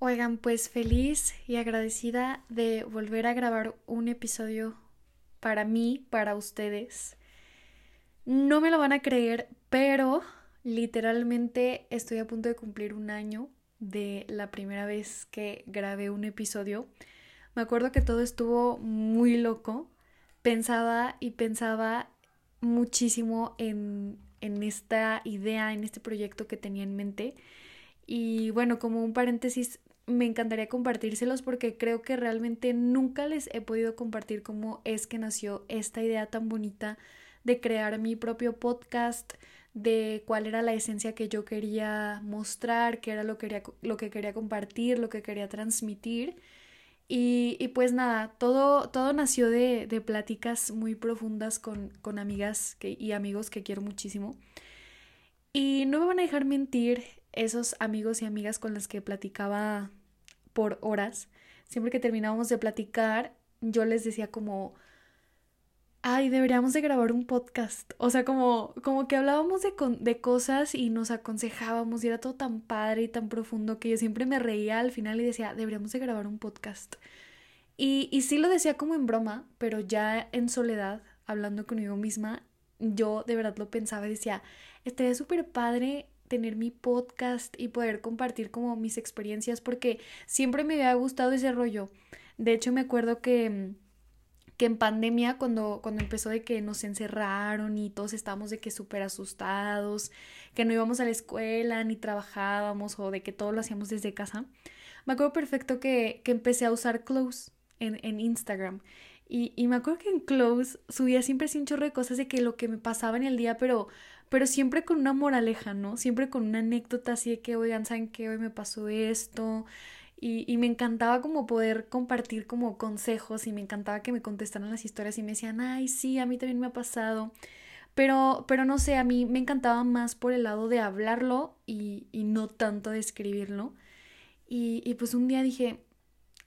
Oigan, pues feliz y agradecida de volver a grabar un episodio para mí, para ustedes. No me lo van a creer, pero literalmente estoy a punto de cumplir un año de la primera vez que grabé un episodio. Me acuerdo que todo estuvo muy loco. Pensaba y pensaba muchísimo en, en esta idea, en este proyecto que tenía en mente. Y bueno, como un paréntesis, me encantaría compartírselos porque creo que realmente nunca les he podido compartir cómo es que nació esta idea tan bonita de crear mi propio podcast, de cuál era la esencia que yo quería mostrar, qué era lo, quería, lo que quería compartir, lo que quería transmitir. Y, y pues nada, todo, todo nació de, de pláticas muy profundas con, con amigas que, y amigos que quiero muchísimo. Y no me van a dejar mentir esos amigos y amigas con los que platicaba por horas, siempre que terminábamos de platicar, yo les decía como, ay, deberíamos de grabar un podcast. O sea, como, como que hablábamos de, de cosas y nos aconsejábamos y era todo tan padre y tan profundo que yo siempre me reía al final y decía, deberíamos de grabar un podcast. Y, y sí lo decía como en broma, pero ya en soledad, hablando conmigo misma, yo de verdad lo pensaba y decía, estaría súper padre tener mi podcast y poder compartir como mis experiencias porque siempre me había gustado ese rollo. De hecho, me acuerdo que que en pandemia cuando, cuando empezó de que nos encerraron y todos estábamos de que súper asustados, que no íbamos a la escuela ni trabajábamos o de que todo lo hacíamos desde casa, me acuerdo perfecto que, que empecé a usar Close en, en Instagram y, y, me acuerdo que en Close subía siempre así un chorro de cosas de que lo que me pasaba en el día, pero pero siempre con una moraleja, ¿no? Siempre con una anécdota así de que, oigan, ¿saben qué? Hoy me pasó esto. Y, y, me encantaba como poder compartir como consejos y me encantaba que me contestaran las historias y me decían, ay, sí, a mí también me ha pasado. Pero, pero no sé, a mí me encantaba más por el lado de hablarlo y, y no tanto de escribirlo. Y, y pues un día dije,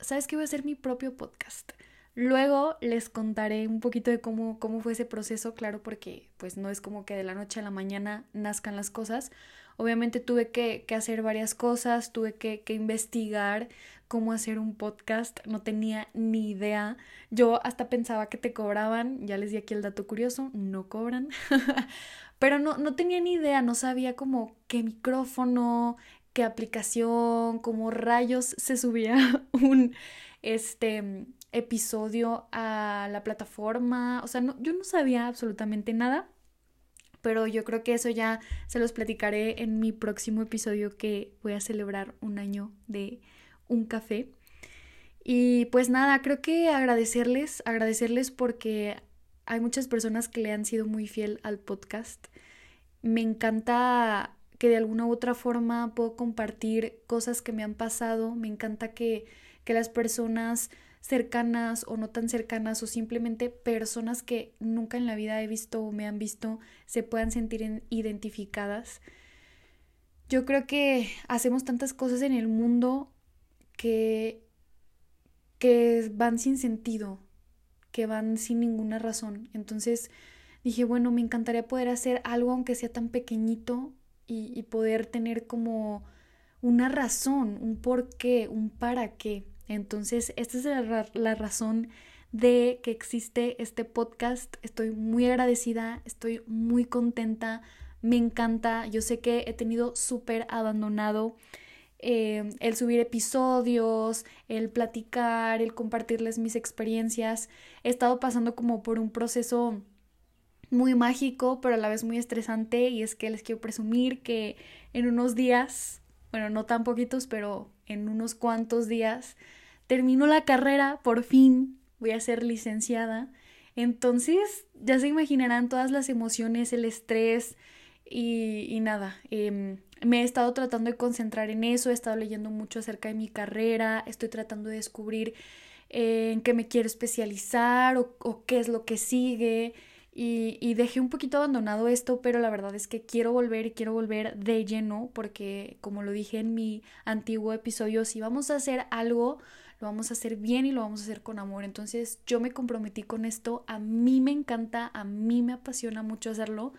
¿sabes qué? Voy a hacer mi propio podcast. Luego les contaré un poquito de cómo, cómo fue ese proceso, claro, porque pues no es como que de la noche a la mañana nazcan las cosas. Obviamente tuve que, hacer varias cosas, tuve que, que, investigar cómo hacer un podcast, no tenía ni idea. Yo hasta pensaba que te cobraban, ya les di aquí el dato curioso, no cobran. Pero no, no tenía ni idea, no sabía como qué micrófono, qué aplicación, cómo rayos se subía un este episodio a la plataforma. O sea, no, yo no sabía absolutamente nada. Pero yo creo que eso ya se los platicaré en mi próximo episodio que voy a celebrar un año de un café. Y pues nada, creo que agradecerles, agradecerles porque hay muchas personas que le han sido muy fiel al podcast. Me encanta que de alguna u otra forma puedo compartir cosas que me han pasado. Me encanta que, que las personas cercanas o no tan cercanas o simplemente personas que nunca en la vida he visto o me han visto se puedan sentir identificadas. Yo creo que hacemos tantas cosas en el mundo que que van sin sentido, que van sin ninguna razón. Entonces dije, bueno, me encantaría poder hacer algo aunque sea tan pequeñito y, y poder tener como una razón, un por qué, un para qué. Entonces, esta es la, razón de que existe este podcast. Estoy muy agradecida, estoy muy contenta, me encanta. Yo sé que he tenido súper abandonado eh, el subir episodios, el platicar, el compartirles mis experiencias. He estado pasando como por un proceso muy mágico, pero a la vez muy estresante y es que les quiero presumir que en unos días, bueno, no tan poquitos, pero en unos cuantos días, termino la carrera, por fin voy a ser licenciada. Entonces, ya se imaginarán todas las emociones, el estrés y, nada. Em, me he estado tratando de concentrar en eso, he estado leyendo mucho acerca de mi carrera, estoy tratando de descubrir eh, en qué me quiero especializar o, o qué es lo que sigue. Y, y, dejé un poquito abandonado esto, pero la verdad es que quiero volver y quiero volver de lleno porque, como lo dije en mi antiguo episodio, si vamos a hacer algo, lo vamos a hacer bien y lo vamos a hacer con amor. Entonces yo me comprometí con esto, a mí me encanta, a mí me apasiona mucho hacerlo.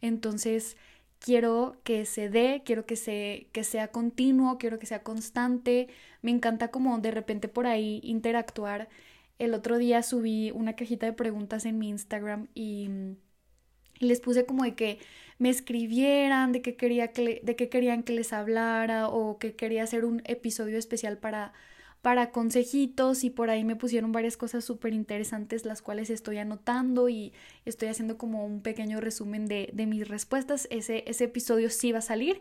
Entonces quiero que se dé, quiero que, se, que sea continuo, quiero que sea constante. Me encanta como de repente por ahí interactuar. El otro día subí una cajita de preguntas en mi Instagram y, les puse como de que me escribieran, de que, quería que, de que querían que les hablara o que quería hacer un episodio especial para para consejitos y por ahí me pusieron varias cosas súper interesantes las cuales estoy anotando y estoy haciendo como un pequeño resumen de, mis respuestas. Ese, ese episodio sí va a salir,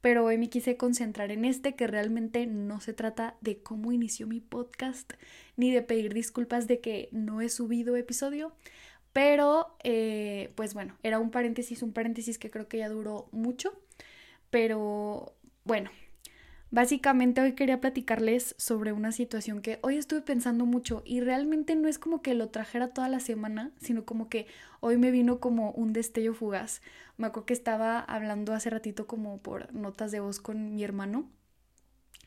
pero hoy me quise concentrar en este que realmente no se trata de cómo inició mi podcast ni de pedir disculpas de que no he subido episodio. Pero, eh, pues bueno, era un paréntesis, un paréntesis que creo que ya duró mucho. Pero bueno, Básicamente hoy quería platicarles sobre una situación que hoy estuve pensando mucho y realmente no es como que lo trajera toda la semana, sino como que hoy me vino como un destello fugaz. Me acuerdo que estaba hablando hace ratito como por notas de voz con mi hermano.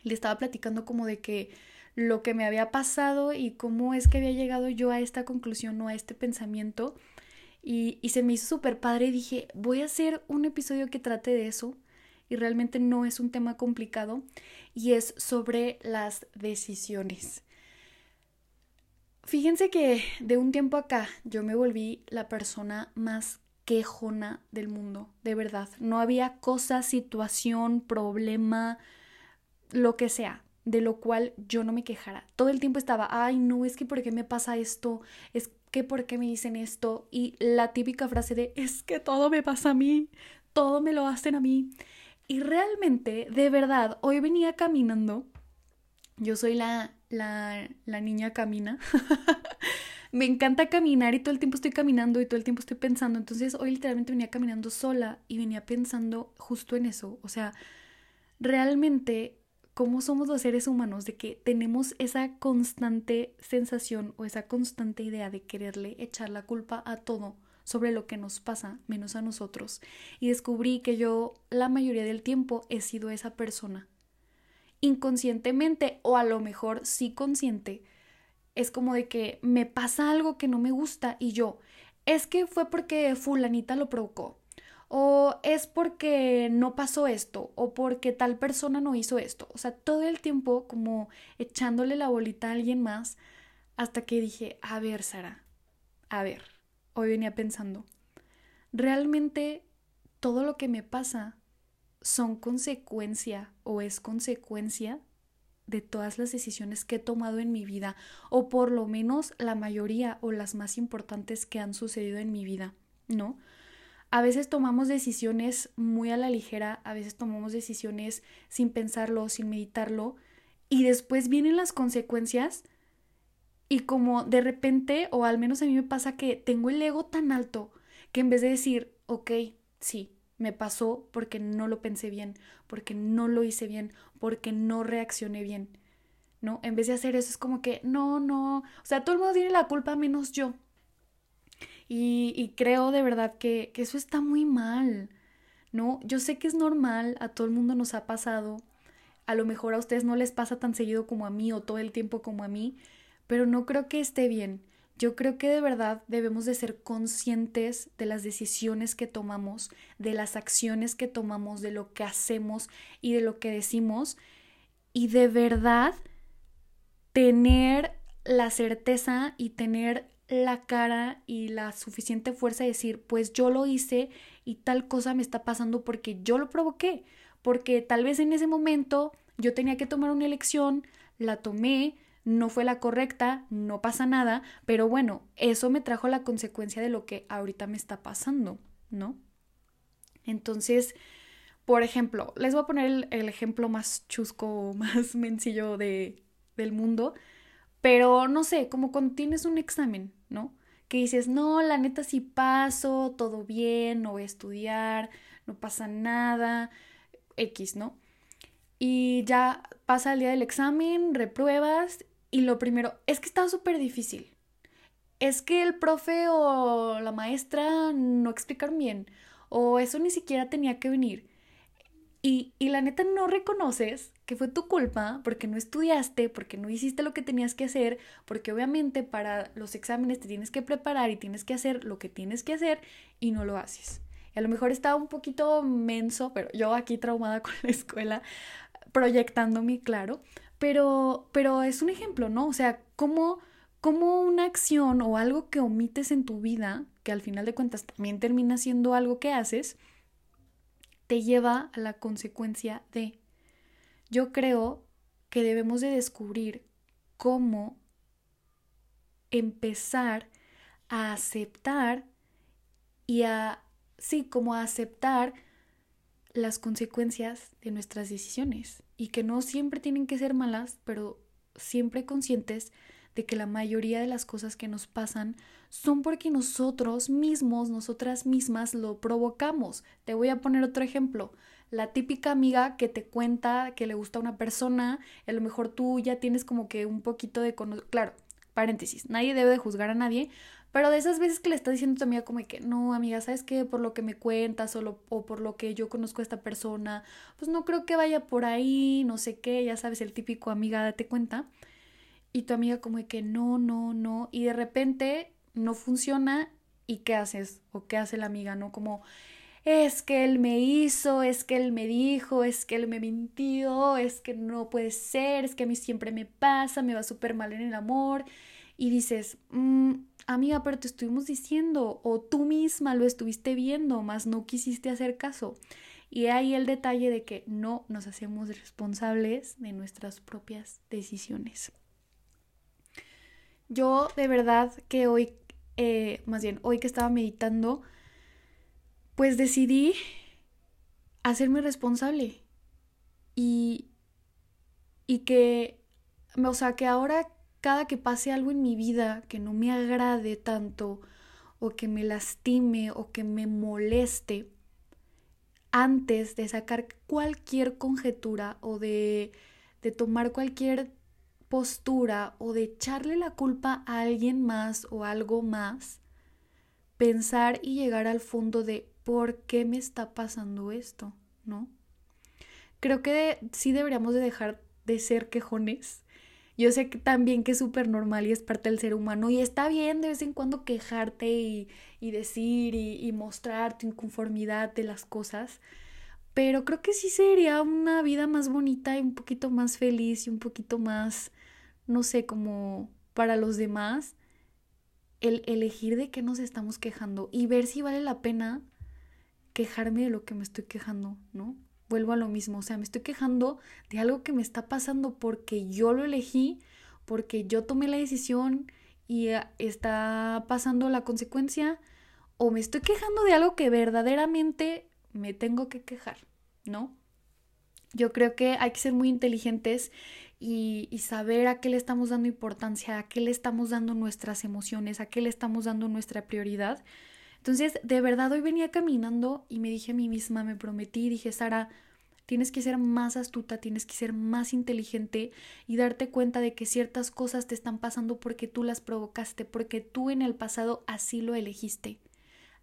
Le estaba platicando como de que lo que me había pasado y cómo es que había llegado yo a esta conclusión o a este pensamiento. Y, se me hizo súper padre dije, voy a hacer un episodio que trate de eso y realmente no es un tema complicado y es sobre las decisiones. Fíjense que de un tiempo acá yo me volví la persona más quejona del mundo, de verdad. No había cosa, situación, problema, lo que sea, de lo cual yo no me quejara. Todo el tiempo estaba, ay, no, es que por qué me pasa esto, es que por qué me dicen esto. Y la típica frase de, es que todo me pasa a mí, todo me lo hacen a mí. Y realmente, de verdad, hoy venía caminando. Yo soy la, la, la niña camina. me encanta caminar y todo el tiempo estoy caminando y todo el tiempo estoy pensando. Entonces hoy literalmente venía caminando sola y venía pensando justo en eso. O sea, realmente, ¿cómo somos los seres humanos? De que tenemos esa constante sensación o esa constante idea de quererle echar la culpa a todo sobre lo que nos pasa, menos a nosotros, y descubrí que yo la mayoría del tiempo he sido esa persona. Inconscientemente o a lo mejor sí consciente, es como de que me pasa algo que no me gusta y yo, es que fue porque fulanita lo provocó, o es porque no pasó esto, o porque tal persona no hizo esto. O sea, todo el tiempo como echándole la bolita a alguien más hasta que dije, a ver, Sara, a ver, hoy venía pensando, realmente todo lo que me pasa son consecuencia o es consecuencia de todas las decisiones que he tomado en mi vida, o por lo menos la mayoría o las más importantes que han sucedido en mi vida, ¿no? A veces tomamos decisiones muy a la ligera, a veces tomamos decisiones sin pensarlo, sin meditarlo, y después vienen las consecuencias y como de repente, o al menos a mí me pasa que tengo el ego tan alto que en vez de decir, ok, sí, me pasó porque no lo pensé bien, porque no lo hice bien, porque no reaccioné bien, ¿no? En vez de hacer eso es como que, no, no, o sea, todo el mundo tiene la culpa menos yo. Y, y creo de verdad que, que eso está muy mal, ¿no? Yo sé que es normal, a todo el mundo nos ha pasado, a lo mejor a ustedes no les pasa tan seguido como a mí o todo el tiempo como a mí, pero no creo que esté bien. Yo creo que de verdad debemos de ser conscientes de las decisiones que tomamos, de las acciones que tomamos, de lo que hacemos y de lo que decimos y de verdad tener la certeza y tener la cara y la suficiente fuerza de decir, pues yo lo hice y tal cosa me está pasando porque yo lo provoqué, porque tal vez en ese momento yo tenía que tomar una elección, la tomé, no fue la correcta, no pasa nada, pero bueno, eso me trajo la consecuencia de lo que ahorita me está pasando, ¿no? Entonces, por ejemplo, les voy a poner el, ejemplo más chusco, más sencillo de, del mundo, pero no sé, como cuando tienes un examen, ¿no? Que dices, no, la neta sí paso, todo bien, no voy a estudiar, no pasa nada, X, ¿no? Y ya pasa el día del examen, repruebas y lo primero, es que está súper difícil. Es que el profe o la maestra no explicaron bien. O eso ni siquiera tenía que venir. Y, y, la neta no reconoces que fue tu culpa porque no estudiaste, porque no hiciste lo que tenías que hacer, porque obviamente para los exámenes te tienes que preparar y tienes que hacer lo que tienes que hacer y no lo haces. a lo mejor está un poquito menso, pero yo aquí traumada con la escuela, proyectándome, claro, pero, pero es un ejemplo, ¿no? O sea, cómo, una acción o algo que omites en tu vida, que al final de cuentas también termina siendo algo que haces, te lleva a la consecuencia de. Yo creo que debemos de descubrir cómo empezar a aceptar y a, sí, como a aceptar las consecuencias de nuestras decisiones y que no siempre tienen que ser malas, pero siempre conscientes de que la mayoría de las cosas que nos pasan son porque nosotros mismos, nosotras mismas lo provocamos. Te voy a poner otro ejemplo. La típica amiga que te cuenta que le gusta a una persona, a lo mejor tú ya tienes como que un poquito de... Claro, paréntesis, nadie debe de juzgar a nadie, pero de esas veces que le estás diciendo a tu amiga como que, no, amiga, ¿sabes qué? Por lo que me cuentas o, o por lo que yo conozco a esta persona, pues no creo que vaya por ahí, no sé qué, ya sabes, el típico amiga, date cuenta. Y tu amiga como que, no, no, no. Y de repente no funciona y ¿qué haces? ¿O qué hace la amiga? ¿No? Como, es que él me hizo, es que él me dijo, es que él me mintió, es que no puede ser, es que a mí siempre me pasa, me va súper mal en el amor. Y dices, mmm, amiga, pero te estuvimos diciendo, o tú misma lo estuviste viendo, más no quisiste hacer caso. Y ahí el detalle de que no nos hacemos responsables de nuestras propias decisiones. Yo de verdad que hoy, eh, más bien hoy que estaba meditando, pues decidí hacerme responsable. Y, y que, o sea, que ahora cada que pase algo en mi vida que no me agrade tanto o que me lastime o que me moleste, antes de sacar cualquier conjetura o de, de tomar cualquier postura o de echarle la culpa a alguien más o algo más, pensar y llegar al fondo de por qué me está pasando esto, ¿no? Creo que sí deberíamos de dejar de ser quejones yo sé que también que es súper normal y es parte del ser humano y está bien de vez en cuando quejarte y, decir y, y mostrar tu inconformidad de las cosas, pero creo que sí sería una vida más bonita y un poquito más feliz y un poquito más, no sé, como para los demás, el elegir de qué nos estamos quejando y ver si vale la pena quejarme de lo que me estoy quejando, ¿no? Vuelvo a lo mismo, o sea, me estoy quejando de algo que me está pasando porque yo lo elegí, porque yo tomé la decisión y eh, está pasando la consecuencia, o me estoy quejando de algo que verdaderamente me tengo que quejar, ¿no? Yo creo que hay que ser muy inteligentes y, y, saber a qué le estamos dando importancia, a qué le estamos dando nuestras emociones, a qué le estamos dando nuestra prioridad entonces, de verdad, hoy venía caminando y me dije a mí misma, me prometí, dije, Sara, tienes que ser más astuta, tienes que ser más inteligente y darte cuenta de que ciertas cosas te están pasando porque tú las provocaste, porque tú en el pasado así lo elegiste.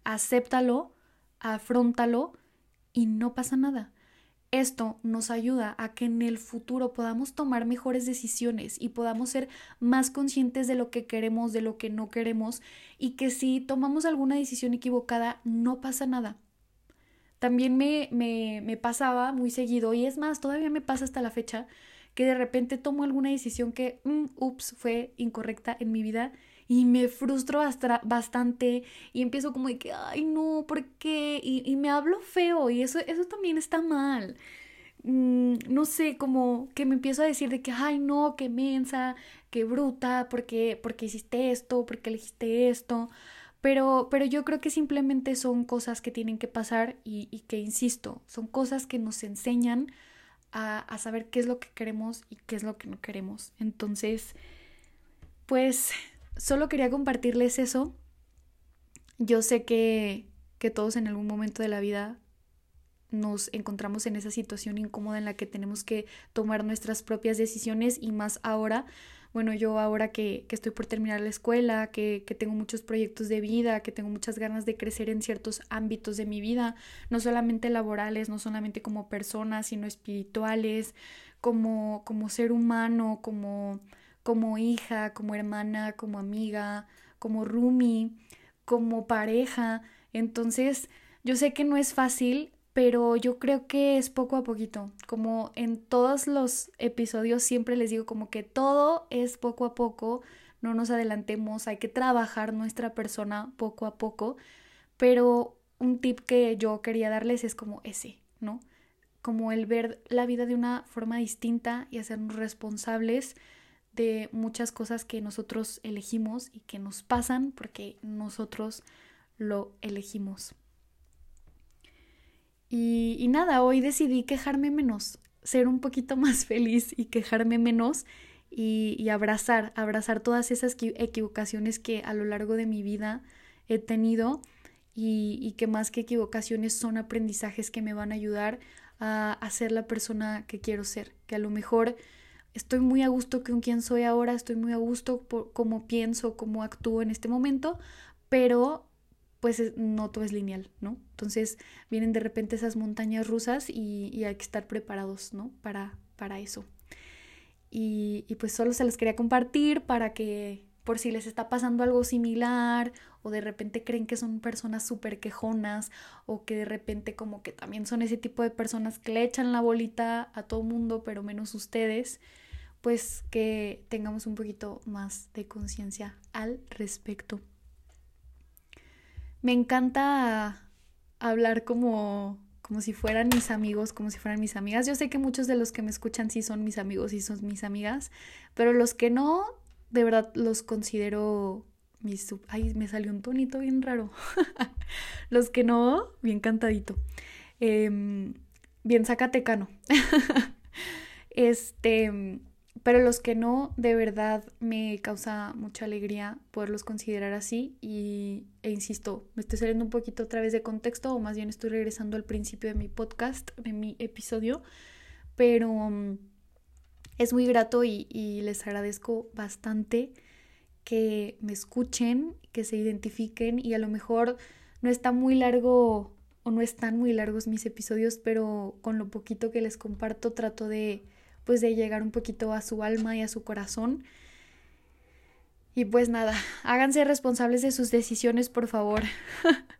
Acéptalo, afrontalo y no pasa nada. Esto nos ayuda a que en el futuro podamos tomar mejores decisiones y podamos ser más conscientes de lo que queremos, de lo que no queremos y que si tomamos alguna decisión equivocada no pasa nada. También me, me, me pasaba muy seguido y es más, todavía me pasa hasta la fecha que de repente tomo alguna decisión que, mm, ups, fue incorrecta en mi vida y me frustro bastante y empiezo como de que, ay no, ¿por qué? Y, me hablo feo y eso, eso también está mal. Mm, no sé, como que me empiezo a decir de que, ay no, qué mensa, qué bruta, porque, porque hiciste esto, porque elegiste esto. Pero, pero yo creo que simplemente son cosas que tienen que pasar y, y que, insisto, son cosas que nos enseñan a, a saber qué es lo que queremos y qué es lo que no queremos. Entonces, pues solo quería compartirles eso. Yo sé que, que todos en algún momento de la vida nos encontramos en esa situación incómoda en la que tenemos que tomar nuestras propias decisiones y más ahora, bueno, yo ahora que, que estoy por terminar la escuela, que, que, tengo muchos proyectos de vida, que tengo muchas ganas de crecer en ciertos ámbitos de mi vida, no solamente laborales, no solamente como persona, sino espirituales, como, como ser humano, como como hija, como hermana, como amiga, como roomie, como pareja. Entonces, Yo sé que no es fácil, pero yo creo que es poco a poquito. Como en todos los episodios siempre les digo como que todo es poco a poco, no nos adelantemos, hay que trabajar nuestra persona poco a poco, pero un tip que yo quería darles es como ese, ¿no? Como el ver la vida de una forma distinta y hacernos responsables de muchas cosas que nosotros elegimos y que nos pasan porque nosotros lo elegimos. Y, nada, hoy decidí quejarme menos, ser un poquito más feliz y quejarme menos y, abrazar, abrazar todas esas equivocaciones que a lo largo de mi vida he tenido y, y, que más que equivocaciones son aprendizajes que me van a ayudar a, a ser la persona que quiero ser, que a lo mejor estoy muy a gusto con quien soy ahora, estoy muy a gusto por cómo pienso, cómo actúo en este momento, pero pues no todo es lineal, ¿no? Entonces vienen de repente esas montañas rusas y, hay que estar preparados, ¿no? Para, para eso. Y, y, pues solo se los quería compartir para que por si les está pasando algo similar o de repente creen que son personas súper quejonas o que de repente como que también son ese tipo de personas que le echan la bolita a todo mundo pero menos ustedes, pues que tengamos un poquito más de conciencia al respecto me encanta hablar como, como si fueran mis amigos, como si fueran mis amigas. Yo sé que muchos de los que me escuchan sí son mis amigos y son mis amigas, pero los que no, de verdad los considero mis... Ay, me salió un tonito bien raro. los que no, bien cantadito. Em, bien zacatecano. este, pero los que no, de verdad me causa mucha alegría poderlos considerar así y, e insisto, me estoy saliendo un poquito otra vez de contexto o más bien estoy regresando al principio de mi podcast, de mi episodio, pero mm, es muy grato y, y les agradezco bastante que me escuchen, que se identifiquen y a lo mejor no está muy largo o no están muy largos mis episodios, pero con lo poquito que les comparto trato de pues de llegar un poquito a su alma y a su corazón. Y pues nada, háganse responsables de sus decisiones, por favor.